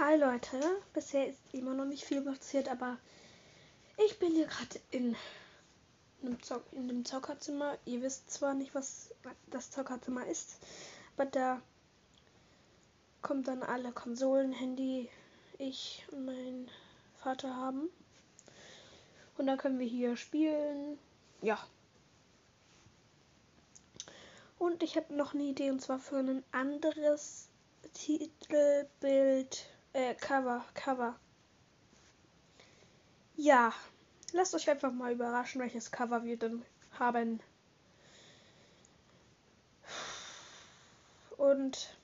Hi Leute, bisher ist immer noch nicht viel passiert, aber ich bin hier gerade in einem in dem Zockerzimmer. Ihr wisst zwar nicht, was das Zockerzimmer ist, aber da kommt dann alle Konsolen, Handy, ich und mein Vater haben. Und dann können wir hier spielen. Ja. Und ich habe noch eine Idee und zwar für ein anderes Titelbild, äh, Cover, Cover. Ja, lasst euch einfach mal überraschen, welches Cover wir denn haben. Und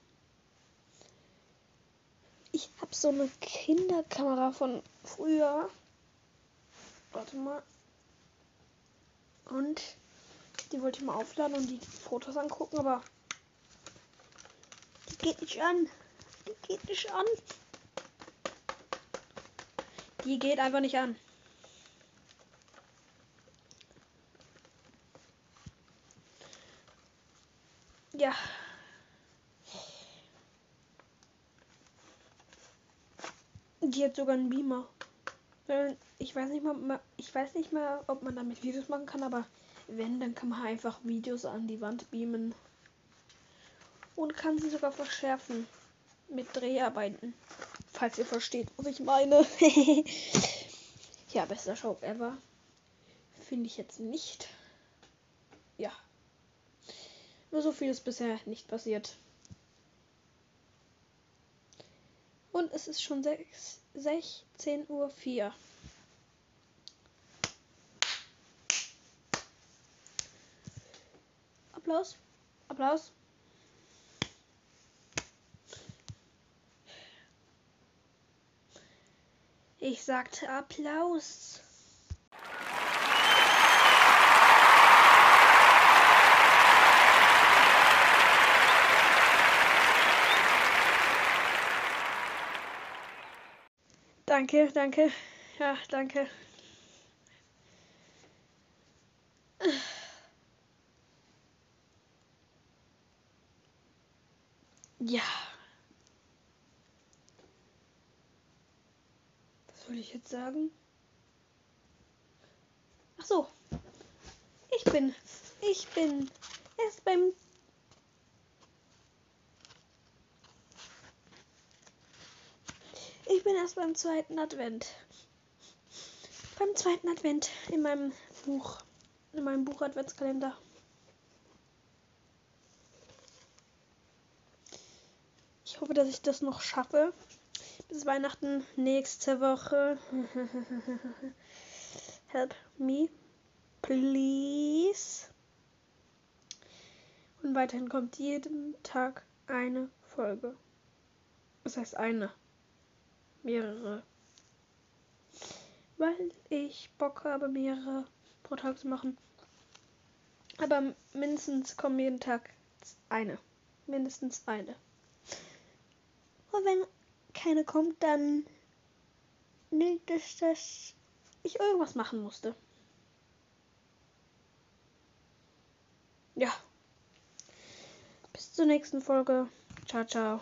ich habe so eine Kinderkamera von früher. Warte mal. Und die wollte ich mal aufladen und die Fotos angucken, aber die geht nicht an. Die geht nicht an. Die geht einfach nicht an. Ja. Die hat sogar einen Beamer. Ich weiß nicht mal, ich weiß nicht mal, ob man damit Videos machen kann, aber wenn, dann kann man einfach Videos an die Wand beamen. Und kann sie sogar verschärfen. Mit Dreharbeiten. Falls ihr versteht, was ich meine. ja, bester Show ever. Finde ich jetzt nicht. Ja. Nur so viel ist bisher nicht passiert. Und es ist schon 16.04 Uhr. Applaus. Applaus. Ich sagte Applaus. Danke, danke. Ja, danke. Ja. Soll ich jetzt sagen? Ach so. Ich bin. Ich bin erst beim. Ich bin erst beim zweiten Advent. Beim zweiten Advent in meinem Buch. In meinem Buch Adventskalender. Ich hoffe, dass ich das noch schaffe. Bis Weihnachten nächste Woche. Help me, please. Und weiterhin kommt jeden Tag eine Folge. Das heißt eine. Mehrere. Weil ich Bock habe, mehrere pro Tag zu machen. Aber mindestens kommen jeden Tag eine. Mindestens eine. Und wenn keine kommt, dann liegt es, dass ich irgendwas machen musste. Ja. Bis zur nächsten Folge. Ciao, ciao.